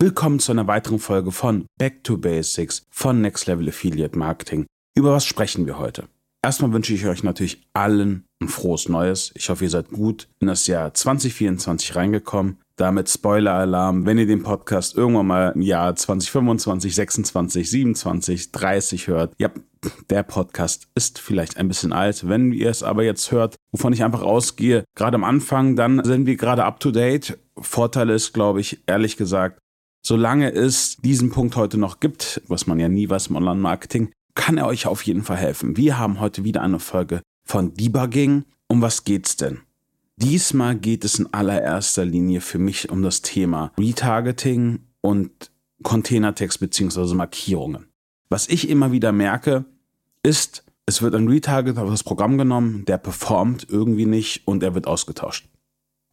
Willkommen zu einer weiteren Folge von Back to Basics von Next Level Affiliate Marketing. Über was sprechen wir heute? Erstmal wünsche ich euch natürlich allen ein frohes Neues. Ich hoffe, ihr seid gut in das Jahr 2024 reingekommen. Damit Spoiler-Alarm, wenn ihr den Podcast irgendwann mal im Jahr 2025, 26, 27, 30 hört. Ja, der Podcast ist vielleicht ein bisschen alt. Wenn ihr es aber jetzt hört, wovon ich einfach ausgehe, gerade am Anfang, dann sind wir gerade up to date. Vorteil ist, glaube ich, ehrlich gesagt, solange es diesen Punkt heute noch gibt, was man ja nie weiß im Online-Marketing, kann er euch auf jeden Fall helfen. Wir haben heute wieder eine Folge von Debugging. Um was geht's denn? Diesmal geht es in allererster Linie für mich um das Thema Retargeting und Containertext bzw. Markierungen. Was ich immer wieder merke, ist, es wird ein Retarget auf das Programm genommen, der performt irgendwie nicht und er wird ausgetauscht.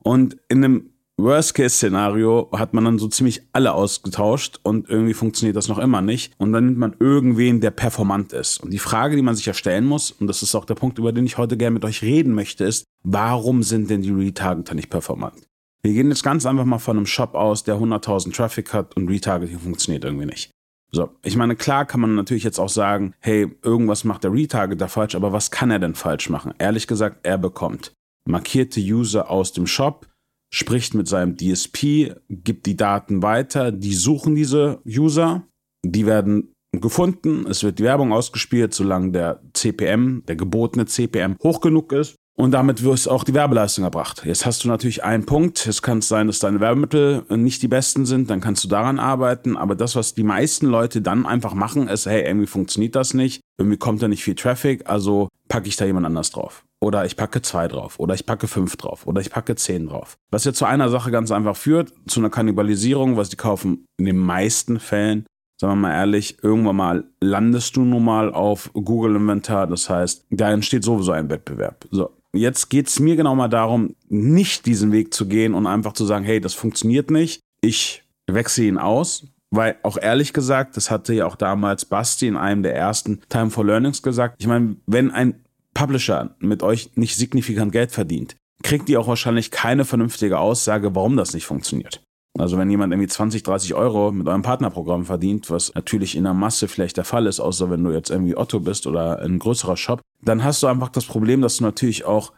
Und in einem Worst-Case-Szenario hat man dann so ziemlich alle ausgetauscht und irgendwie funktioniert das noch immer nicht. Und dann nimmt man irgendwen, der performant ist. Und die Frage, die man sich ja stellen muss, und das ist auch der Punkt, über den ich heute gerne mit euch reden möchte, ist, warum sind denn die Retargeter nicht performant? Wir gehen jetzt ganz einfach mal von einem Shop aus, der 100.000 Traffic hat und Retargeting funktioniert irgendwie nicht. So, ich meine, klar kann man natürlich jetzt auch sagen, hey, irgendwas macht der Retargeter falsch, aber was kann er denn falsch machen? Ehrlich gesagt, er bekommt markierte User aus dem Shop, spricht mit seinem DSP, gibt die Daten weiter, die suchen diese User, die werden gefunden, es wird die Werbung ausgespielt, solange der CPM, der gebotene CPM hoch genug ist. Und damit wird auch die Werbeleistung erbracht. Jetzt hast du natürlich einen Punkt. Es kann sein, dass deine Werbemittel nicht die besten sind. Dann kannst du daran arbeiten. Aber das, was die meisten Leute dann einfach machen, ist, hey, irgendwie funktioniert das nicht. Irgendwie kommt da nicht viel Traffic. Also packe ich da jemand anders drauf. Oder ich packe zwei drauf. Oder ich packe fünf drauf. Oder ich packe zehn drauf. Was jetzt zu einer Sache ganz einfach führt, zu einer Kannibalisierung, was die kaufen in den meisten Fällen. Sagen wir mal ehrlich, irgendwann mal landest du nun mal auf Google Inventar. Das heißt, da entsteht sowieso ein Wettbewerb. So. Jetzt geht es mir genau mal darum, nicht diesen Weg zu gehen und einfach zu sagen, hey, das funktioniert nicht. Ich wechsle ihn aus, weil auch ehrlich gesagt, das hatte ja auch damals Basti in einem der ersten Time for Learnings gesagt. Ich meine, wenn ein Publisher mit euch nicht signifikant Geld verdient, kriegt ihr auch wahrscheinlich keine vernünftige Aussage, warum das nicht funktioniert. Also wenn jemand irgendwie 20, 30 Euro mit eurem Partnerprogramm verdient, was natürlich in der Masse vielleicht der Fall ist, außer wenn du jetzt irgendwie Otto bist oder ein größerer Shop, dann hast du einfach das Problem, dass du natürlich auch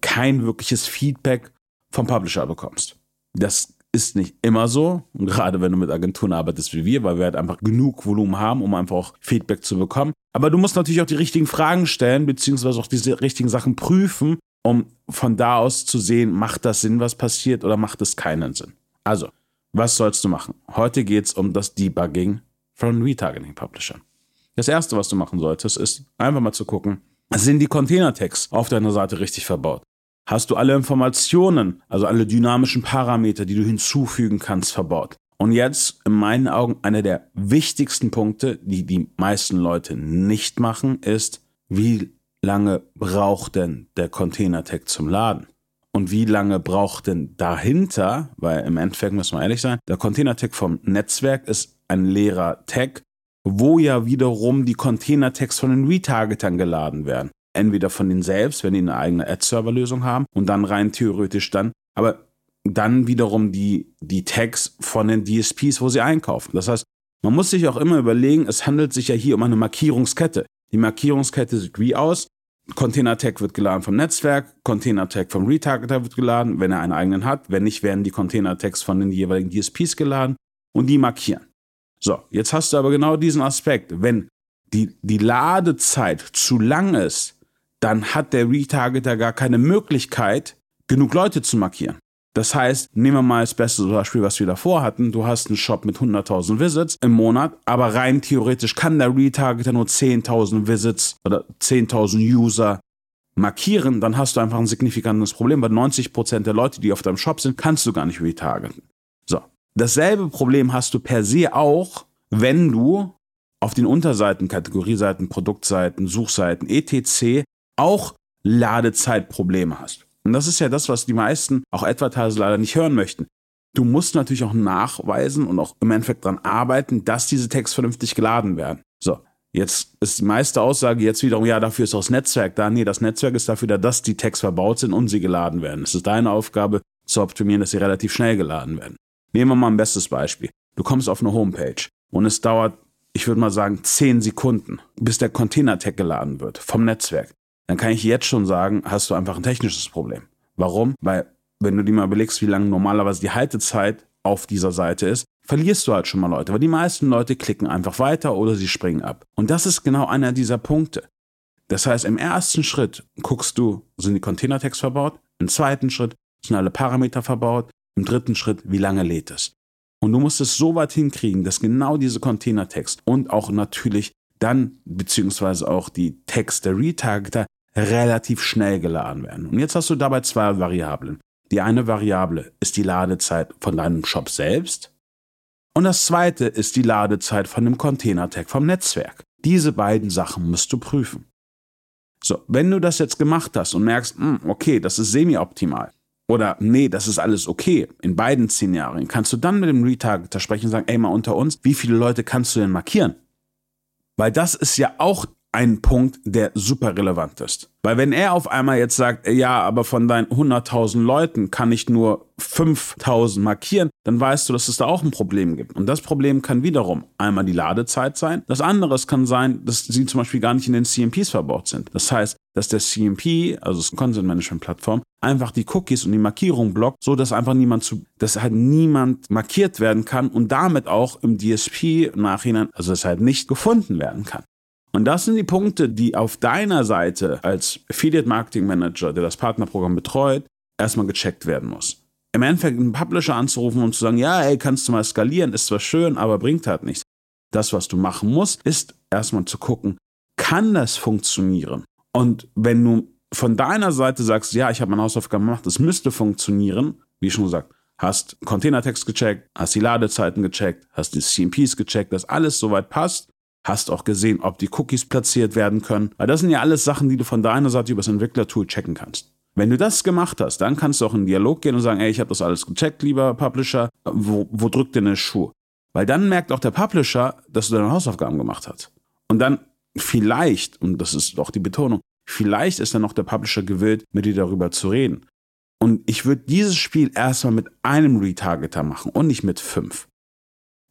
kein wirkliches Feedback vom Publisher bekommst. Das ist nicht immer so, gerade wenn du mit Agenturen arbeitest wie wir, weil wir halt einfach genug Volumen haben, um einfach auch Feedback zu bekommen. Aber du musst natürlich auch die richtigen Fragen stellen, beziehungsweise auch diese richtigen Sachen prüfen, um von da aus zu sehen, macht das Sinn, was passiert oder macht es keinen Sinn. Also, was sollst du machen? Heute geht es um das Debugging von Retargeting Publishern. Das erste, was du machen solltest, ist einfach mal zu gucken, sind die Container-Tags auf deiner Seite richtig verbaut? Hast du alle Informationen, also alle dynamischen Parameter, die du hinzufügen kannst, verbaut? Und jetzt, in meinen Augen, einer der wichtigsten Punkte, die die meisten Leute nicht machen, ist, wie lange braucht denn der Container-Tag zum Laden? Und wie lange braucht denn dahinter, weil im Endeffekt müssen wir ehrlich sein, der Container-Tag vom Netzwerk ist ein leerer Tag, wo ja wiederum die Container-Tags von den Retargetern geladen werden. Entweder von denen selbst, wenn die eine eigene Ad-Server-Lösung haben und dann rein theoretisch dann, aber dann wiederum die, die Tags von den DSPs, wo sie einkaufen. Das heißt, man muss sich auch immer überlegen, es handelt sich ja hier um eine Markierungskette. Die Markierungskette sieht wie aus? Container-Tag wird geladen vom Netzwerk, Container-Tag vom Retargeter wird geladen, wenn er einen eigenen hat. Wenn nicht, werden die Container-Tags von den jeweiligen DSPs geladen und die markieren. So, jetzt hast du aber genau diesen Aspekt. Wenn die, die Ladezeit zu lang ist, dann hat der Retargeter gar keine Möglichkeit, genug Leute zu markieren. Das heißt, nehmen wir mal das beste Beispiel, was wir davor hatten. Du hast einen Shop mit 100.000 Visits im Monat, aber rein theoretisch kann der Retargeter nur 10.000 Visits oder 10.000 User markieren. Dann hast du einfach ein signifikantes Problem, weil 90% der Leute, die auf deinem Shop sind, kannst du gar nicht retargeten. So. Dasselbe Problem hast du per se auch, wenn du auf den Unterseiten, Kategorieseiten, Produktseiten, Suchseiten, etc. auch Ladezeitprobleme hast. Und das ist ja das, was die meisten, auch Advertiser leider nicht hören möchten. Du musst natürlich auch nachweisen und auch im Endeffekt daran arbeiten, dass diese Texte vernünftig geladen werden. So, jetzt ist die meiste Aussage jetzt wiederum, ja, dafür ist auch das Netzwerk da. Nee, das Netzwerk ist dafür da, dass die Tags verbaut sind und sie geladen werden. Es ist deine Aufgabe zu optimieren, dass sie relativ schnell geladen werden. Nehmen wir mal ein bestes Beispiel. du kommst auf eine Homepage und es dauert, ich würde mal sagen, 10 Sekunden, bis der Container-Tag geladen wird vom Netzwerk. Dann kann ich jetzt schon sagen, hast du einfach ein technisches Problem. Warum? Weil, wenn du dir mal überlegst, wie lange normalerweise die Haltezeit auf dieser Seite ist, verlierst du halt schon mal Leute, weil die meisten Leute klicken einfach weiter oder sie springen ab. Und das ist genau einer dieser Punkte. Das heißt, im ersten Schritt guckst du, sind die Container-Tags verbaut? Im zweiten Schritt sind alle Parameter verbaut? Im dritten Schritt, wie lange lädt es? Und du musst es so weit hinkriegen, dass genau diese Container-Tags und auch natürlich dann, beziehungsweise auch die der Retargeter relativ schnell geladen werden. Und jetzt hast du dabei zwei Variablen. Die eine Variable ist die Ladezeit von deinem Shop selbst und das zweite ist die Ladezeit von dem Container-Tag vom Netzwerk. Diese beiden Sachen musst du prüfen. So, wenn du das jetzt gemacht hast und merkst, hm, okay, das ist semi-optimal oder nee, das ist alles okay in beiden Szenarien, kannst du dann mit dem Retargeter sprechen und sagen, ey, mal unter uns, wie viele Leute kannst du denn markieren? Weil das ist ja auch ein Punkt, der super relevant ist. Weil wenn er auf einmal jetzt sagt, ja, aber von deinen 100.000 Leuten kann ich nur 5.000 markieren, dann weißt du, dass es da auch ein Problem gibt. Und das Problem kann wiederum einmal die Ladezeit sein. Das andere kann sein, dass sie zum Beispiel gar nicht in den CMPs verbaut sind. Das heißt, dass der CMP, also das Content Management Plattform, einfach die Cookies und die Markierung blockt, so dass einfach niemand zu, dass halt niemand markiert werden kann und damit auch im DSP Nachhinein, also es halt nicht gefunden werden kann. Und das sind die Punkte, die auf deiner Seite als Affiliate Marketing Manager, der das Partnerprogramm betreut, erstmal gecheckt werden muss. Im Endeffekt einen Publisher anzurufen und zu sagen, ja, ey, kannst du mal skalieren, ist zwar schön, aber bringt halt nichts. Das, was du machen musst, ist erstmal zu gucken, kann das funktionieren? Und wenn du von deiner Seite sagst, ja, ich habe meine Hausaufgaben gemacht, es müsste funktionieren, wie schon gesagt, hast Containertext gecheckt, hast die Ladezeiten gecheckt, hast die CMPs gecheckt, dass alles soweit passt, hast auch gesehen, ob die Cookies platziert werden können. Weil das sind ja alles Sachen, die du von deiner Seite über das Entwicklertool checken kannst. Wenn du das gemacht hast, dann kannst du auch in den Dialog gehen und sagen, ey, ich habe das alles gecheckt, lieber Publisher, wo, wo drückt denn der Schuh? Weil dann merkt auch der Publisher, dass du deine Hausaufgaben gemacht hast. Und dann vielleicht, und das ist auch die Betonung, vielleicht ist dann noch der Publisher gewillt, mit dir darüber zu reden. Und ich würde dieses Spiel erstmal mit einem Retargeter machen und nicht mit fünf.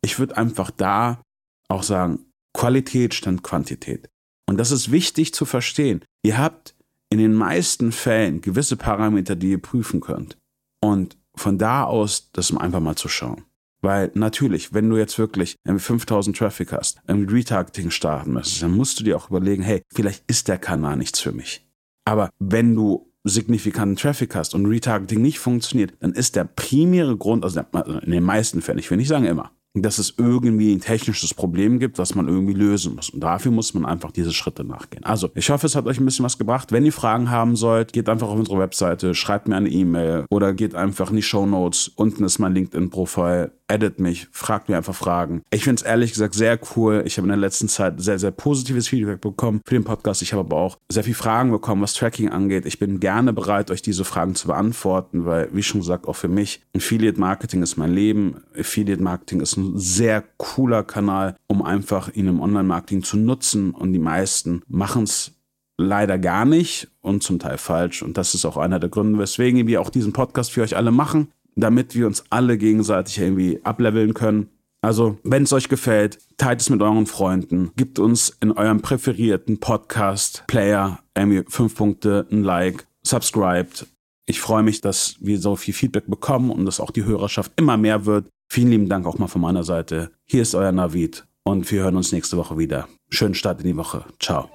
Ich würde einfach da auch sagen, Qualität stand Quantität. Und das ist wichtig zu verstehen. Ihr habt in den meisten Fällen gewisse Parameter, die ihr prüfen könnt. Und von da aus, das einfach mal zu schauen. Weil natürlich, wenn du jetzt wirklich 5000 Traffic hast, ein Retargeting starten müsstest, dann musst du dir auch überlegen, hey, vielleicht ist der Kanal nichts für mich. Aber wenn du signifikanten Traffic hast und Retargeting nicht funktioniert, dann ist der primäre Grund, also in den meisten Fällen, ich will nicht sagen immer, dass es irgendwie ein technisches Problem gibt, was man irgendwie lösen muss. Und dafür muss man einfach diese Schritte nachgehen. Also, ich hoffe, es hat euch ein bisschen was gebracht. Wenn ihr Fragen haben sollt, geht einfach auf unsere Webseite, schreibt mir eine E-Mail oder geht einfach in die Show Notes. Unten ist mein LinkedIn-Profil edit mich, fragt mir einfach Fragen. Ich finde es ehrlich gesagt sehr cool. Ich habe in der letzten Zeit sehr, sehr positives Feedback bekommen für den Podcast. Ich habe aber auch sehr viele Fragen bekommen, was Tracking angeht. Ich bin gerne bereit, euch diese Fragen zu beantworten, weil, wie schon gesagt, auch für mich, Affiliate Marketing ist mein Leben. Affiliate Marketing ist ein sehr cooler Kanal, um einfach ihn im Online-Marketing zu nutzen. Und die meisten machen es leider gar nicht und zum Teil falsch. Und das ist auch einer der Gründe, weswegen wir auch diesen Podcast für euch alle machen damit wir uns alle gegenseitig irgendwie ableveln können. Also, wenn es euch gefällt, teilt es mit euren Freunden, gebt uns in eurem präferierten Podcast-Player irgendwie fünf Punkte, ein Like, subscribed. Ich freue mich, dass wir so viel Feedback bekommen und dass auch die Hörerschaft immer mehr wird. Vielen lieben Dank auch mal von meiner Seite. Hier ist euer Navid und wir hören uns nächste Woche wieder. Schönen Start in die Woche. Ciao.